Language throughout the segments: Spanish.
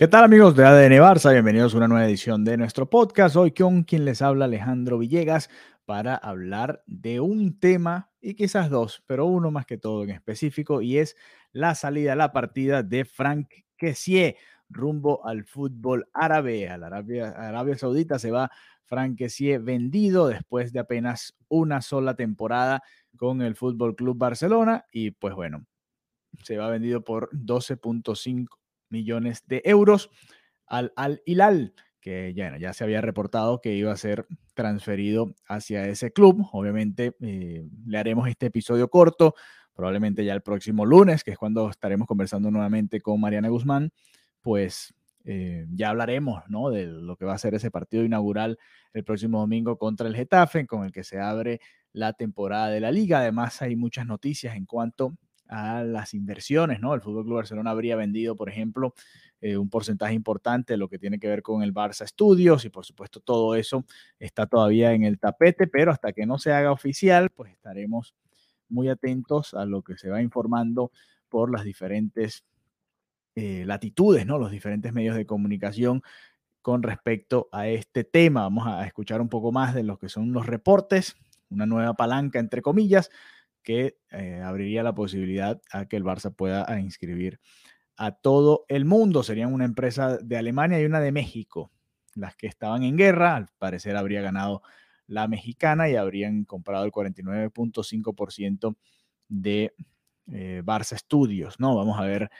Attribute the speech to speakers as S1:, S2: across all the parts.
S1: ¿Qué tal amigos de ADN Barça? Bienvenidos a una nueva edición de nuestro podcast. Hoy con quien les habla Alejandro Villegas para hablar de un tema y quizás dos, pero uno más que todo en específico y es la salida a la partida de Frank Kessié rumbo al fútbol árabe. A la Arabia, Saudita se va Frank Kessié vendido después de apenas una sola temporada con el Fútbol Club Barcelona y pues bueno, se va vendido por 12.5 millones de euros al Al Hilal, que ya, ya se había reportado que iba a ser transferido hacia ese club. Obviamente eh, le haremos este episodio corto, probablemente ya el próximo lunes, que es cuando estaremos conversando nuevamente con Mariana Guzmán, pues eh, ya hablaremos ¿no? de lo que va a ser ese partido inaugural el próximo domingo contra el Getafe, con el que se abre la temporada de la liga. Además hay muchas noticias en cuanto a las inversiones, ¿no? El Fútbol Club Barcelona habría vendido, por ejemplo, eh, un porcentaje importante de lo que tiene que ver con el Barça Studios y por supuesto todo eso está todavía en el tapete, pero hasta que no se haga oficial, pues estaremos muy atentos a lo que se va informando por las diferentes eh, latitudes, ¿no? Los diferentes medios de comunicación con respecto a este tema. Vamos a escuchar un poco más de lo que son los reportes, una nueva palanca, entre comillas, que eh, abriría la posibilidad a que el Barça pueda inscribir a todo el mundo. Serían una empresa de Alemania y una de México. Las que estaban en guerra, al parecer habría ganado la mexicana y habrían comprado el 49.5% de eh, Barça Studios, ¿no? Vamos a ver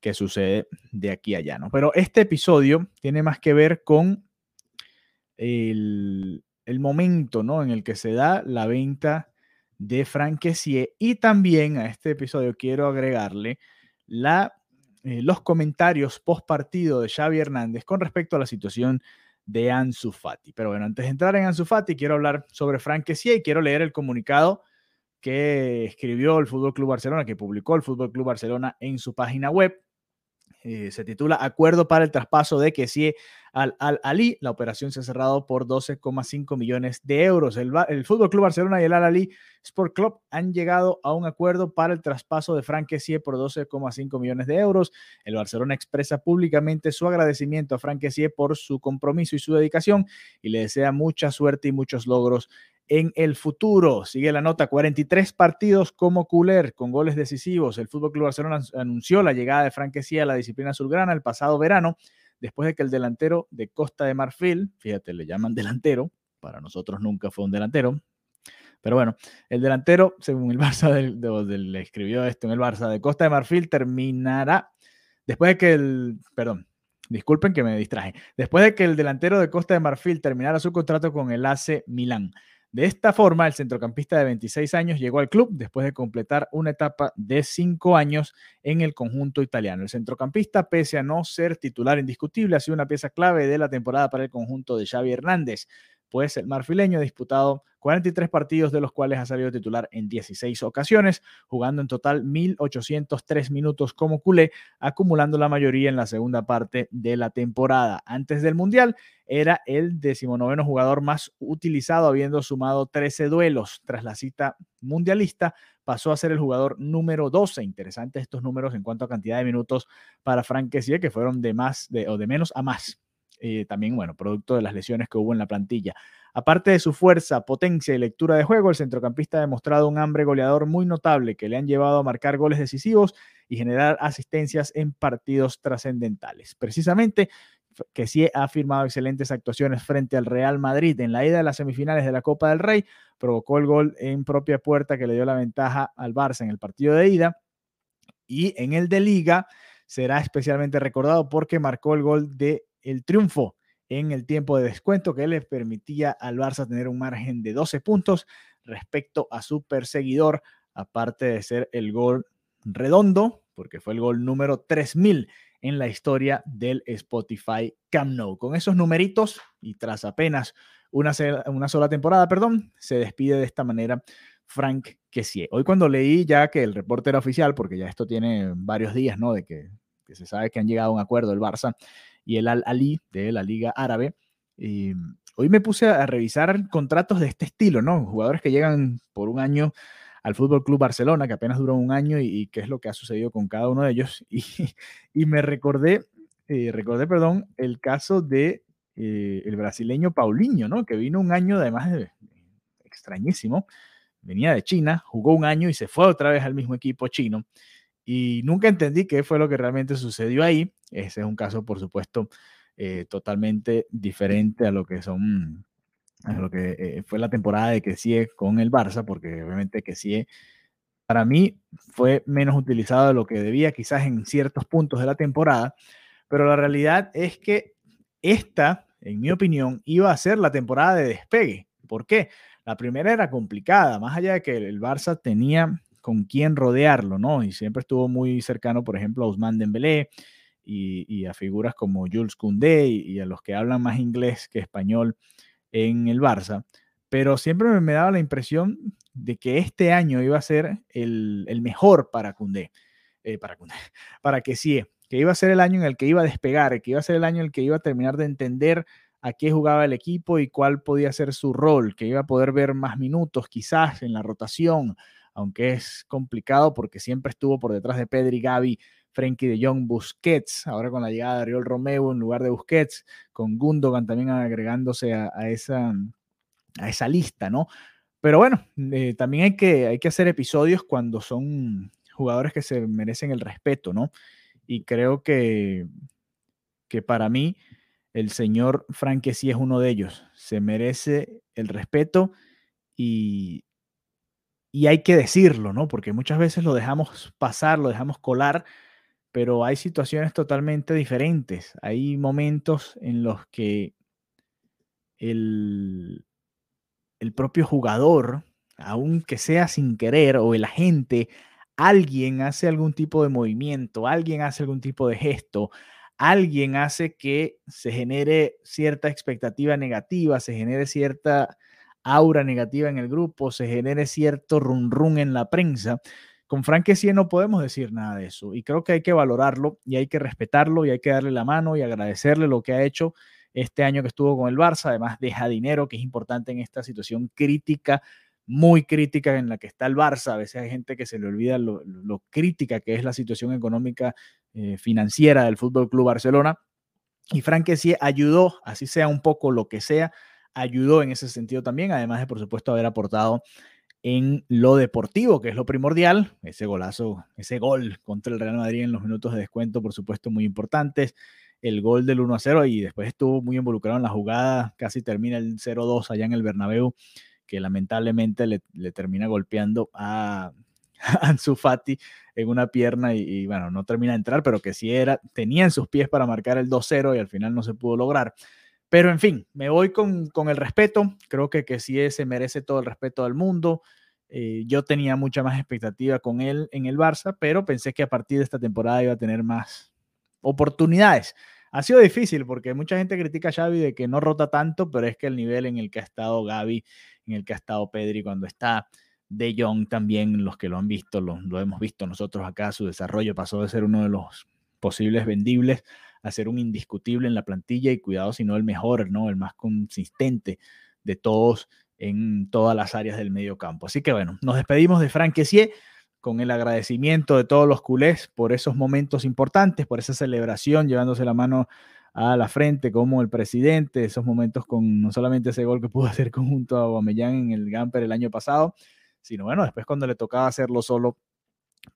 S1: qué sucede de aquí a allá, ¿no? Pero este episodio tiene más que ver con el, el momento, ¿no? En el que se da la venta de Franquesie y también a este episodio quiero agregarle la, eh, los comentarios post partido de Xavi Hernández con respecto a la situación de Ansu Fati. Pero bueno, antes de entrar en Ansu Fati, quiero hablar sobre Franquesie y quiero leer el comunicado que escribió el Fútbol Club Barcelona, que publicó el Fútbol Club Barcelona en su página web. Eh, se titula Acuerdo para el traspaso de Kessie al Al Ali. La operación se ha cerrado por 12,5 millones de euros. El, Fútbol Club Barcelona y el Al Ali Sport Club han llegado a un acuerdo para el traspaso de Frank Kessie por 12,5 millones de euros. El Barcelona expresa públicamente su agradecimiento a Frank Kessie por su compromiso y su dedicación y le desea mucha suerte y muchos logros en el futuro. Sigue la nota, 43 partidos como Culer con goles decisivos. El Fútbol Club Barcelona anunció la llegada de Franquesía a la disciplina azulgrana el pasado verano, después de que el delantero de Costa de Marfil, fíjate, le llaman delantero, para nosotros nunca fue un delantero, pero bueno, el delantero, según el Barça, del, le escribió esto en el Barça de Costa de Marfil, terminará después de que el, perdón, disculpen que me distraje, después de que el delantero de Costa de Marfil terminara su contrato con el AC Milán. De esta forma, el centrocampista de 26 años llegó al club después de completar una etapa de cinco años en el conjunto italiano. El centrocampista, pese a no ser titular indiscutible, ha sido una pieza clave de la temporada para el conjunto de Xavi Hernández pues el marfileño ha disputado 43 partidos, de los cuales ha salido titular en 16 ocasiones, jugando en total 1.803 minutos como culé, acumulando la mayoría en la segunda parte de la temporada. Antes del Mundial, era el decimonoveno jugador más utilizado, habiendo sumado 13 duelos. Tras la cita mundialista, pasó a ser el jugador número 12. Interesantes estos números en cuanto a cantidad de minutos para Frank que fueron de más de, o de menos a más eh, también, bueno, producto de las lesiones que hubo en la plantilla. Aparte de su fuerza, potencia y lectura de juego, el centrocampista ha demostrado un hambre goleador muy notable que le han llevado a marcar goles decisivos y generar asistencias en partidos trascendentales. Precisamente, que sí ha firmado excelentes actuaciones frente al Real Madrid en la ida de las semifinales de la Copa del Rey, provocó el gol en propia puerta que le dio la ventaja al Barça en el partido de ida y en el de liga será especialmente recordado porque marcó el gol de el triunfo en el tiempo de descuento que le permitía al Barça tener un margen de 12 puntos respecto a su perseguidor, aparte de ser el gol redondo, porque fue el gol número 3000 en la historia del Spotify Camp Nou. Con esos numeritos y tras apenas una, una sola temporada, perdón, se despide de esta manera Frank Kessie. Hoy cuando leí ya que el reporte era oficial, porque ya esto tiene varios días, ¿no? De que, que se sabe que han llegado a un acuerdo el Barça y el Al-Ali de la Liga Árabe. Y hoy me puse a revisar contratos de este estilo, ¿no? Jugadores que llegan por un año al Fútbol Club Barcelona, que apenas duró un año, y, qué es lo que ha sucedido con cada uno de ellos. Y, y me recordé eh, recordé, perdón, el caso de eh, el brasileño Paulinho, ¿no? Que vino un año además de, extrañísimo, venía de China, jugó un año y se fue otra vez al mismo equipo chino. Y nunca entendí qué fue lo que realmente sucedió ahí. Ese es un caso, por supuesto, eh, totalmente diferente a lo que son, a lo que fue la temporada de Kessie con el Barça, porque obviamente Kessie para mí fue menos utilizado de lo que debía, quizás en ciertos puntos de la temporada, pero la realidad es que esta, en mi opinión, iba a ser la temporada de despegue. ¿Por qué? La primera era complicada, más allá de que el Barça tenía con quién rodearlo, ¿no? Y siempre estuvo muy cercano, por ejemplo, a Ousmane Dembélé y, y a figuras como Jules Koundé y, a los que hablan más inglés que español en el Barça. Pero siempre me, daba la impresión de que este año iba a ser el, el mejor para Cundé, eh, para Cundé, para que sí, que iba a ser el año en el que iba a despegar, que iba a ser el año en el que iba a terminar de entender a qué jugaba el equipo y cuál podía ser su rol, que iba a poder ver más minutos quizás en la rotación, aunque es complicado porque siempre estuvo por detrás de Pedri, Gaby, Frenkie de Jong, Busquets, ahora con la llegada de Ariol Romeo en lugar de Busquets, con Gundogan también agregándose a, esa, a esa lista, ¿no? Pero bueno, eh, también hay que, hay que hacer episodios cuando son jugadores que se merecen el respeto, ¿no? Y creo que, que para mí el señor Frank sí es uno de ellos. Se merece el respeto y, y hay que decirlo, ¿no? Porque muchas veces lo dejamos pasar, lo dejamos colar, pero hay situaciones totalmente diferentes. Hay momentos en los que el, el propio jugador, aunque sea sin querer, o el agente, alguien hace algún tipo de movimiento, alguien hace algún tipo de gesto, alguien hace que se genere cierta expectativa negativa, se genere cierta aura negativa en el grupo, se genere cierto run run en la prensa. Con Frank sí no podemos decir nada de eso y creo que hay que valorarlo y hay que respetarlo y hay que darle la mano y agradecerle lo que ha hecho este año que estuvo con el Barça, además deja dinero, que es importante en esta situación crítica, muy crítica en la que está el Barça. A veces hay gente que se le olvida lo, lo crítica que es la situación económica eh, financiera del Fútbol Club Barcelona. Y Frank sí ayudó, así sea un poco lo que sea, ayudó en ese sentido también, además de, por supuesto, haber aportado en lo deportivo, que es lo primordial. Ese golazo, ese gol contra el Real Madrid en los minutos de descuento, por supuesto, muy importantes el gol del 1 a 0 y después estuvo muy involucrado en la jugada, casi termina el 0-2 allá en el Bernabéu, que lamentablemente le, termina golpeando a, a Ansu Fati en una pierna y, y, bueno, no termina de entrar, pero que sí era, tenía en sus pies para marcar el 2-0 y al final no se pudo lograr. Pero en fin, me voy con, con el respeto, creo que que sí se merece todo el respeto del mundo. Eh, yo tenía mucha más expectativa con él en el Barça, pero pensé que a partir de esta temporada iba a tener más, oportunidades. Ha sido difícil porque mucha gente critica a Xavi de que no rota tanto, pero es que el nivel en el que ha estado Gaby, en el que ha estado Pedri, cuando está De Jong también, los que lo han visto, lo, lo hemos visto nosotros acá, su desarrollo pasó de ser uno de los posibles vendibles a ser un indiscutible en la plantilla y cuidado si no el mejor, ¿no? El más consistente de todos en todas las áreas del medio campo. Así que bueno, nos despedimos de Frank Kessie con el agradecimiento de todos los culés por esos momentos importantes, por esa celebración, llevándose la mano a la frente como el presidente, esos momentos con no solamente ese gol que pudo hacer conjunto a Aubameyang en el Gamper el año pasado, sino bueno, después cuando le tocaba hacerlo solo,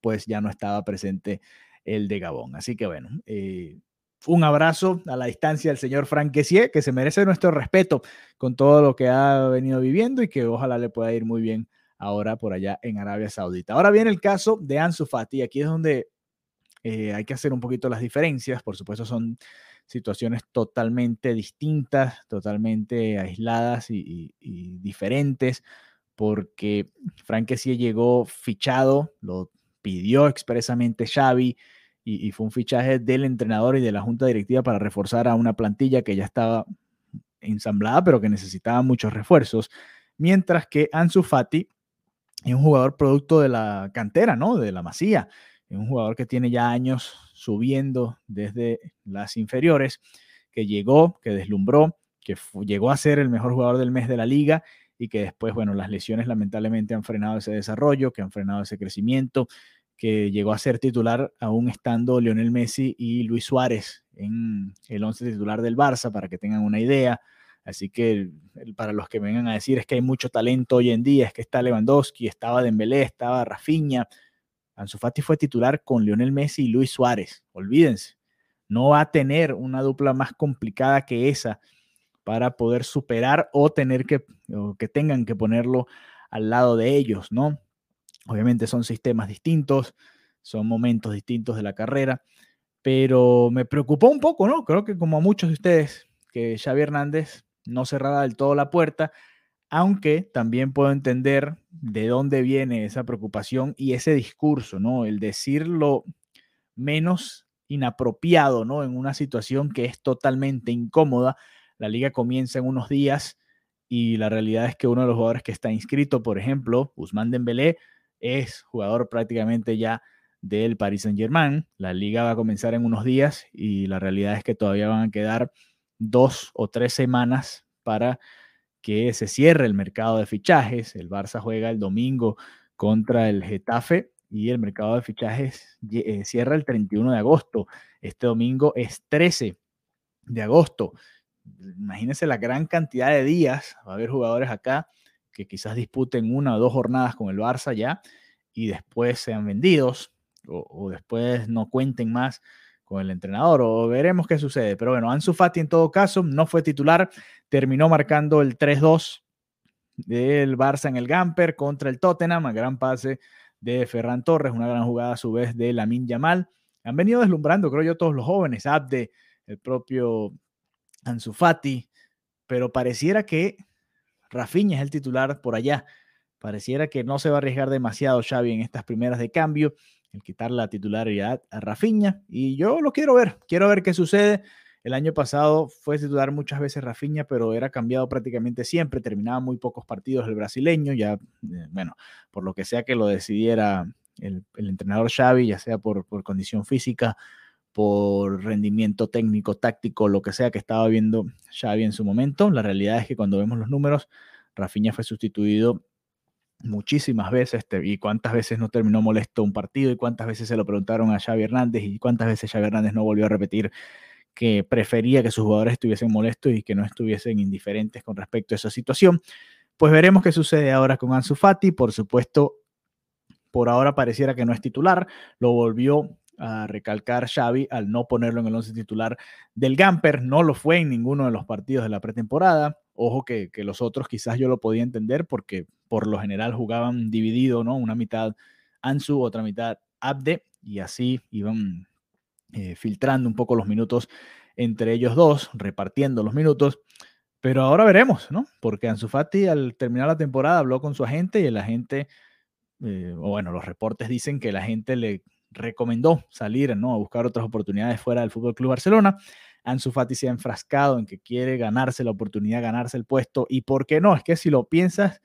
S1: pues ya no estaba presente el de Gabón. Así que bueno, eh, un abrazo a la distancia del señor Frank que se merece nuestro respeto con todo lo que ha venido viviendo y que ojalá le pueda ir muy bien ahora por allá en Arabia Saudita. Ahora viene el caso de Ansu Fati, aquí es donde eh, hay que hacer un poquito las diferencias, por supuesto son situaciones totalmente distintas, totalmente aisladas y, diferentes, porque Frank llegó fichado, lo pidió expresamente Xavi y, fue un fichaje del entrenador y de la junta directiva para reforzar a una plantilla que ya estaba ensamblada, pero que necesitaba muchos refuerzos, mientras que Ansu Fati es un jugador producto de la cantera, ¿no? De la masía. Es un jugador que tiene ya años subiendo desde las inferiores, que llegó, que deslumbró, que llegó a ser el mejor jugador del mes de la liga y que después, bueno, las lesiones lamentablemente han frenado ese desarrollo, que han frenado ese crecimiento, que llegó a ser titular aún estando Lionel Messi y Luis Suárez en el 11 titular del Barça, para que tengan una idea. Así que para los que vengan a decir es que hay mucho talento hoy en día, es que está Lewandowski, estaba Dembélé, estaba Rafinha. Ansu Fati fue titular con Lionel Messi y Luis Suárez. Olvídense, no va a tener una dupla más complicada que esa para poder superar o tener que o que tengan que ponerlo al lado de ellos, ¿no? Obviamente son sistemas distintos, son momentos distintos de la carrera, pero me preocupó un poco, ¿no? Creo que como a muchos de ustedes, que Xavi Hernández no cerrara del todo la puerta, aunque también puedo entender de dónde viene esa preocupación y ese discurso, ¿no? El decirlo menos inapropiado, ¿no? En una situación que es totalmente incómoda. La liga comienza en unos días y la realidad es que uno de los jugadores que está inscrito, por ejemplo, Guzmán Dembélé, es jugador prácticamente ya del Paris Saint-Germain. La liga va a comenzar en unos días y la realidad es que todavía van a quedar dos o tres semanas para que se cierre el mercado de fichajes. El Barça juega el domingo contra el Getafe y el mercado de fichajes eh, cierra el 31 de agosto. Este domingo es 13 de agosto. Imagínense la gran cantidad de días. Va a haber jugadores acá que quizás disputen una o dos jornadas con el Barça ya y después sean vendidos o, después no cuenten más con el entrenador o veremos qué sucede. Pero bueno, Ansu Fati en todo caso no fue titular, terminó marcando el 3-2 del Barça en el Gamper contra el Tottenham, a gran pase de Ferran Torres, una gran jugada a su vez de Lamin Yamal. Han venido deslumbrando, creo yo, todos los jóvenes, Abde, el propio Ansu Fati, pero pareciera que Rafinha es el titular por allá. Pareciera que no se va a arriesgar demasiado Xavi en estas primeras de cambio el quitar la titularidad a Rafinha. Y yo lo quiero ver, quiero ver qué sucede. El año pasado fue titular muchas veces Rafinha, pero era cambiado prácticamente siempre, terminaba muy pocos partidos el brasileño, ya, eh, bueno, por lo que sea que lo decidiera el, entrenador Xavi, ya sea por, por, condición física, por rendimiento técnico, táctico, lo que sea que estaba viendo Xavi en su momento. La realidad es que cuando vemos los números, Rafinha fue sustituido muchísimas veces y cuántas veces no terminó molesto un partido y cuántas veces se lo preguntaron a Xavi Hernández y cuántas veces Xavi Hernández no volvió a repetir que prefería que sus jugadores estuviesen molestos y que no estuviesen indiferentes con respecto a esa situación. Pues veremos qué sucede ahora con Ansu Fati. Por supuesto, por ahora pareciera que no es titular. Lo volvió a recalcar Xavi al no ponerlo en el once titular del Gamper. No lo fue en ninguno de los partidos de la pretemporada. Ojo que, los otros quizás yo lo podía entender porque por lo general jugaban dividido, ¿no? Una mitad Ansu, otra mitad Abde y así iban eh, filtrando un poco los minutos entre ellos dos, repartiendo los minutos. Pero ahora veremos, ¿no? Porque Ansu Fati al terminar la temporada habló con su agente y el agente, eh, o bueno, los reportes dicen que la gente le recomendó salir, ¿no? A buscar otras oportunidades fuera del Fútbol Club Barcelona. Ansu Fati se ha enfrascado en que quiere ganarse la oportunidad, ganarse el puesto. ¿Y por qué no? Es que si lo piensas,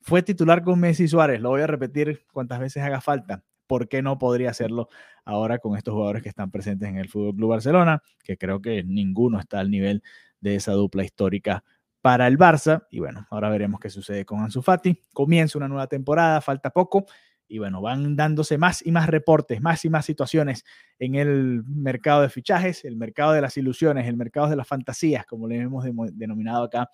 S1: fue titular con Messi Suárez. Lo voy a repetir cuantas veces haga falta. ¿Por qué no podría hacerlo ahora con estos jugadores que están presentes en el Fútbol Club Barcelona? Que creo que ninguno está al nivel de esa dupla histórica para el Barça. Y bueno, ahora veremos qué sucede con Ansu Fati. Comienza una nueva temporada, falta poco y bueno, van dándose más y más reportes, más y más situaciones en el mercado de fichajes, el mercado de las ilusiones, el mercado de las fantasías, como le hemos denominado acá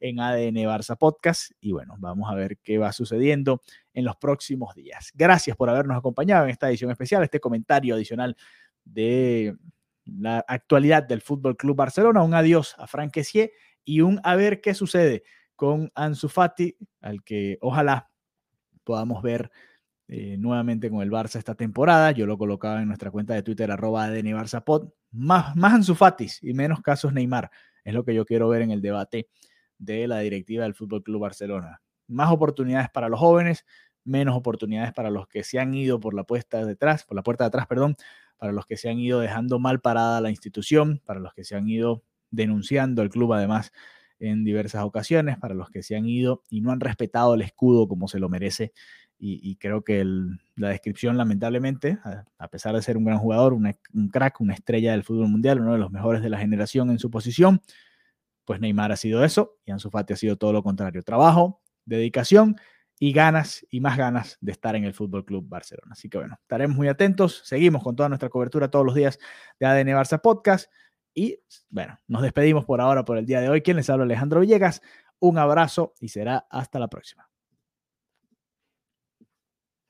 S1: en ADN Barça Podcast. Y bueno, vamos a ver qué va sucediendo en los próximos días. Gracias por habernos acompañado en esta edición especial, este comentario adicional de la actualidad del Fútbol Club Barcelona. Un adiós a Frank y un a ver qué sucede con Ansu Fati, al que ojalá podamos ver eh, nuevamente con el Barça esta temporada. Yo lo colocaba en nuestra cuenta de Twitter, arroba Barzapod. Más, más Ansu y menos casos Neymar. Es lo que yo quiero ver en el debate de la directiva del Fútbol Club Barcelona. Más oportunidades para los jóvenes, menos oportunidades para los que se han ido por la puerta de atrás, por la puerta de atrás, perdón, para los que se han ido dejando mal parada la institución, para los que se han ido denunciando el club además en diversas ocasiones, para los que se han ido y no han respetado el escudo como se lo merece y, creo que la descripción, lamentablemente, a, pesar de ser un gran jugador, un crack, una estrella del fútbol mundial, uno de los mejores de la generación en su posición, pues Neymar ha sido eso y Ansu Fati ha sido todo lo contrario. Trabajo, dedicación y ganas y más ganas de estar en el Fútbol Club Barcelona. Así que bueno, estaremos muy atentos. Seguimos con toda nuestra cobertura todos los días de ADN Barça Podcast. Y bueno, nos despedimos por ahora por el día de hoy. Quien les habla Alejandro Villegas. Un abrazo y será hasta la próxima.